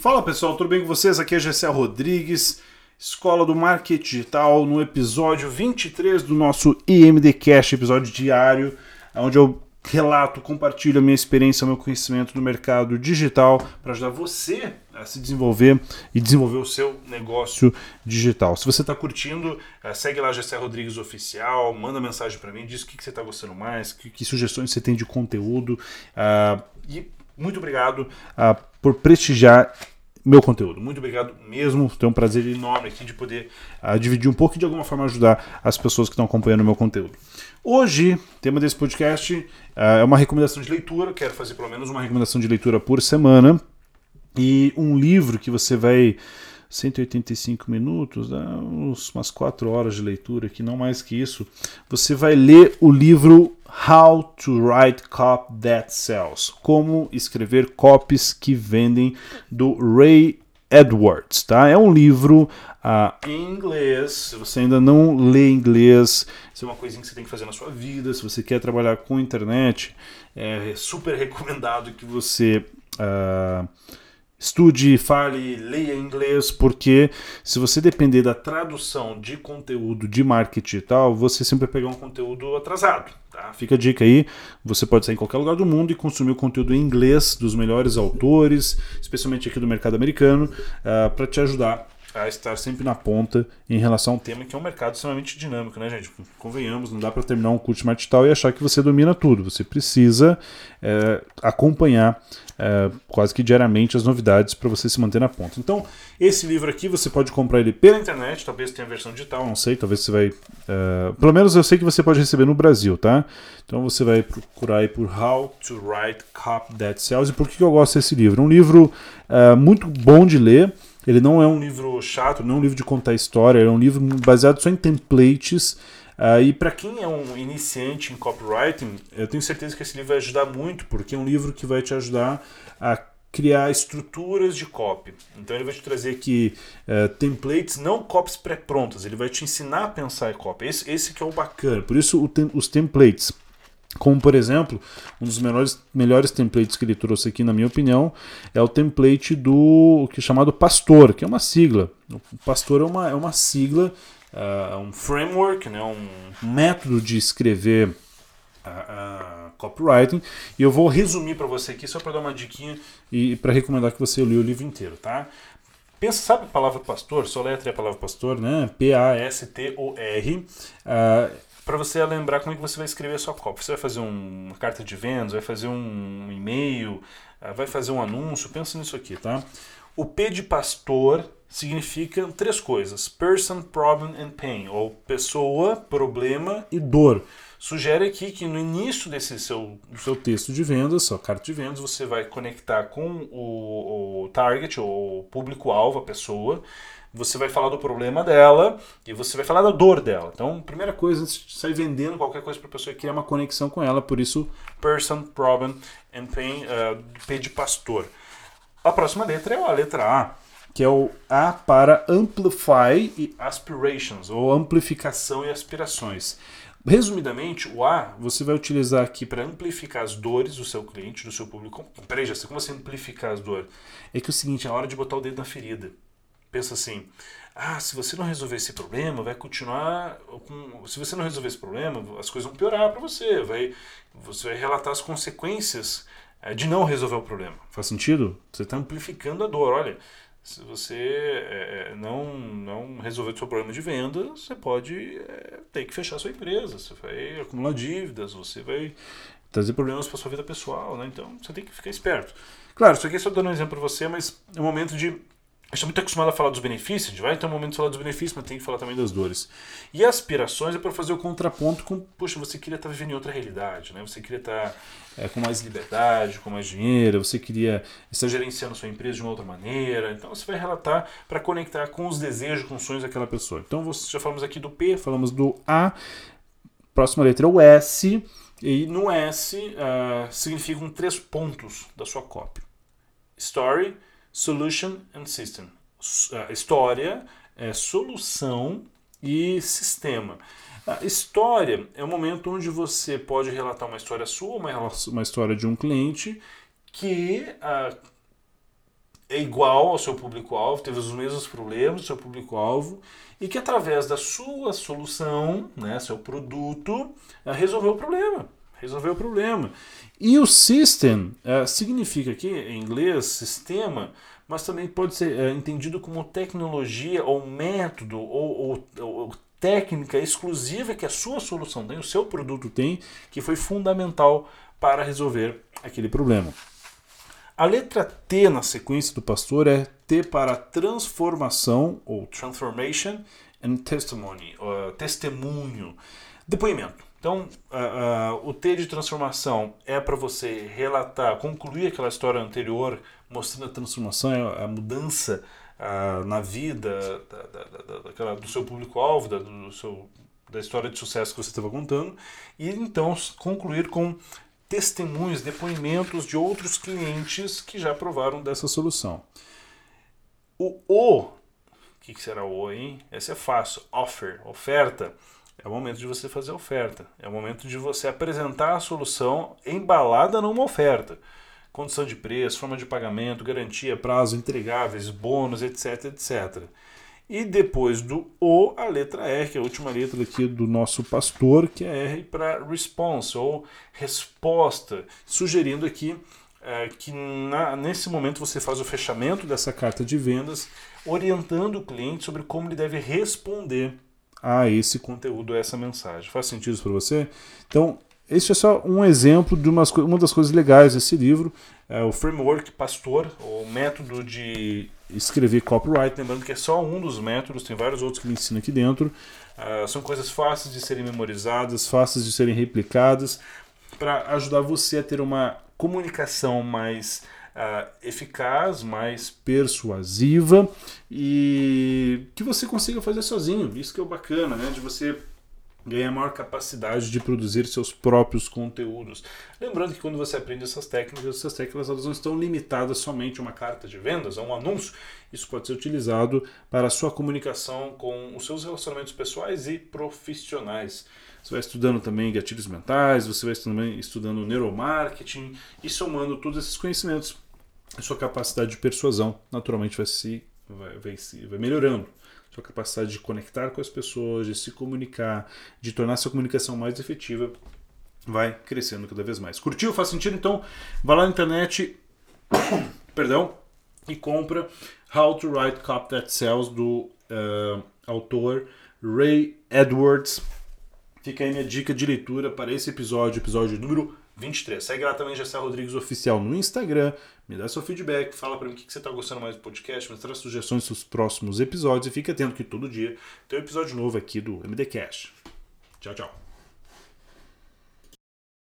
Fala pessoal, tudo bem com vocês? Aqui é Gessé Rodrigues, Escola do Marketing Digital, no episódio 23 do nosso IMD Cash, episódio diário, onde eu relato, compartilho a minha experiência, o meu conhecimento no mercado digital para ajudar você a se desenvolver e desenvolver o seu negócio digital. Se você está curtindo, eh, segue lá Gessé Rodrigues Oficial, manda mensagem para mim, diz o que, você está gostando mais, que, que, sugestões você tem de conteúdo. Uh, e muito obrigado uh, por prestigiar meu conteúdo. Muito obrigado mesmo. Tenho um prazer enorme aqui de poder uh, dividir um pouco e de alguma forma ajudar as pessoas que estão acompanhando o meu conteúdo. Hoje, tema desse podcast uh, é uma recomendação de leitura. Quero fazer pelo menos uma recomendação de leitura por semana. E um livro que você vai 185 minutos, dá uns, umas 4 horas de leitura aqui, não mais que isso. Você vai ler o livro How to Write Copy That Sells Como escrever copies que vendem, do Ray Edwards. Tá? É um livro uh, em inglês. Se você ainda não lê inglês, isso é uma coisinha que você tem que fazer na sua vida. Se você quer trabalhar com internet, é super recomendado que você. Uh, Estude, fale, leia inglês, porque se você depender da tradução de conteúdo de marketing e tal, você sempre vai pegar um conteúdo atrasado. Tá? Fica a dica aí, você pode sair em qualquer lugar do mundo e consumir o conteúdo em inglês dos melhores autores, especialmente aqui do mercado americano, uh, ah, para te ajudar a estar sempre na ponta em relação a um tema que é um mercado extremamente dinâmico, né, gente? Convenhamos, não dá para terminar um curso de marketing e achar que você domina tudo. Você precisa é, acompanhar é, quase que diariamente as novidades para você se manter na ponta. Então, esse livro aqui você pode comprar ele pela internet, talvez tenha versão digital, não sei, talvez você vai. É, pelo menos eu sei que você pode receber no Brasil, tá? Então você vai procurar aí por How to Write Cop That Sells. E por que eu gosto desse livro? É um livro é, muito bom de ler. Ele não é um livro chato, não é um livro de contar história, é um livro baseado só em templates. Uh, e para quem é um iniciante em copywriting, eu tenho certeza que esse livro vai ajudar muito, porque é um livro que vai te ajudar a criar estruturas de copy. Então ele vai te trazer aqui uh, templates, não copies pré-prontas, ele vai te ensinar a pensar em copy. Esse, esse que é o bacana. Por isso tem, os templates. Como, por exemplo, um dos melhores, melhores templates que ele trouxe aqui, na minha opinião, é o template do que é chamado Pastor, que é uma sigla. O Pastor é uma, é uma sigla, uh, um framework, né, um método de escrever uh, uh, copywriting. E eu vou resumir para você aqui, só para dar uma diquinha e para recomendar que você leia o livro inteiro, tá? Pensa, sabe a palavra pastor? Só letra é a palavra pastor, né? P-A-S-T-O-R. Uh, para você lembrar como é que você vai escrever a sua cópia. Você vai fazer um, uma carta de vendas, vai fazer um e-mail, ah, vai fazer um anúncio, pensa nisso aqui, tá? O P de pastor significa três coisas: person, problem and pain, ou pessoa, problema e dor. Sugere aqui que no início desse seu, seu texto de vendas, sua carta de vendas, você vai conectar com o, o target, ou público-alvo, a pessoa, você vai falar do problema dela e você vai falar da dor dela. Então, primeira coisa, sair vendendo qualquer coisa para a pessoa criar uma conexão com ela, por isso, person, problem and pain, uh, P de pastor. A próxima letra é a letra A, que é o A para amplify e aspirations, ou amplificação e aspirações. Resumidamente, o A você vai utilizar aqui para amplificar as dores do seu cliente, do seu público. Peraí, já como você amplificar as dores. É que é o seguinte, é a hora de botar o dedo na ferida pensa assim: ah, se você não resolver esse problema, vai continuar com. Se você não resolver esse problema, as coisas vão piorar para você. Vai, você vai relatar as consequências é, de não resolver o problema. Faz sentido? Você está amplificando a dor. Olha, se você é, não, não resolver o seu problema de venda, você pode é, ter que fechar a sua empresa. Você vai acumular dívidas, você vai trazer problemas para sua vida pessoal. Né? Então você tem que ficar esperto. Claro, isso aqui é só dando um exemplo para você, mas é um momento de está muito acostumado a falar dos benefícios, a gente vai ter um momento de falar dos benefícios, mas tem que falar também das dores. E aspirações é para fazer o contraponto com, poxa, você queria estar tá vivendo em outra realidade, né? Você queria estar tá, é, com mais liberdade, com mais dinheiro, você queria estar gerenciando sua empresa de uma outra maneira. Então você vai relatar para conectar com os desejos, com os sonhos daquela pessoa. Então já falamos aqui do P, falamos do A, próxima letra é o S, e no S uh, significam três pontos da sua cópia. Story, Solution and System. história, é, solução e sistema. A história é o momento onde você pode relatar uma história sua, uma, história de um cliente que é igual ao seu público-alvo, teve os mesmos problemas do seu público-alvo e que através da sua solução, né, seu produto, resolveu o problema. Resolveu o problema. E o system uh, significa aqui, em inglês, sistema, mas também pode ser uh, entendido como tecnologia ou método ou, ou, ou técnica exclusiva que a sua solução tem, o seu produto tem, que foi fundamental para resolver aquele problema. A letra T na sequência do pastor é T para transformação ou transformation and testimony, uh, testemunho, depoimento. Então, uh, uh, o T de transformação é para você relatar, concluir aquela história anterior, mostrando a transformação, a mudança na vida da, da, daquela, do seu público-alvo, da, do seu, da história de sucesso que você estava contando, e então concluir com testemunhos, depoimentos de outros clientes que já provaram dessa solução. O O, o que, que será o O, hein? Esse é fácil. Offer, oferta. É o momento de você fazer a oferta. É o momento de você apresentar a solução embalada numa oferta. Condição de preço, forma de pagamento, garantia, prazo, entregáveis, bônus, etc, etc. E depois do O, a letra R, que é a última letra aqui do nosso pastor, que é R para response, ou resposta, sugerindo aqui é, que na, nesse momento você faz o fechamento dessa carta de vendas, orientando o cliente sobre como ele deve responder a esse conteúdo, a essa mensagem. Faz sentido para você? Então, esse é só um exemplo de umas, uma das coisas legais desse livro, é o framework pastor, o método de escrever copyright, lembrando que é só um dos métodos, tem vários outros que me ensinam aqui dentro. Uh, são coisas fáceis de serem memorizadas, fáceis de serem replicadas, para ajudar você a ter uma comunicação mais uh, eficaz, mais persuasiva e que você consiga fazer sozinho. Isso que é o bacana, né? De você ganha maior capacidade de produzir seus próprios conteúdos. Lembrando que quando você aprende essas técnicas, essas técnicas elas não estão limitadas somente a uma carta de vendas, a um anúncio. Isso pode ser utilizado para a sua comunicação com os seus relacionamentos pessoais e profissionais. Você vai estudando também gatilhos mentais, você vai estudando neuromarketing e somando todos esses conhecimentos, a sua capacidade de persuasão naturalmente vai se vai, vai, vai melhorando sua capacidade de conectar com as pessoas, de se comunicar, de tornar sua comunicação mais efetiva, vai crescendo cada vez mais. Curtiu? Faz sentido? Então, vá lá na internet, perdão, e compra How to Write Copy That Sells do uh, autor Ray Edwards. Fica aí minha dica de leitura para esse episódio, episódio número 23. Segue lá também Gessé Rodrigues Oficial no Instagram, me dá seu feedback, fala para mim o que você está gostando mais do podcast, me traz sugestões dos próximos episódios e fica atento que todo dia tem um episódio novo aqui do MD Cash. Tchau, tchau.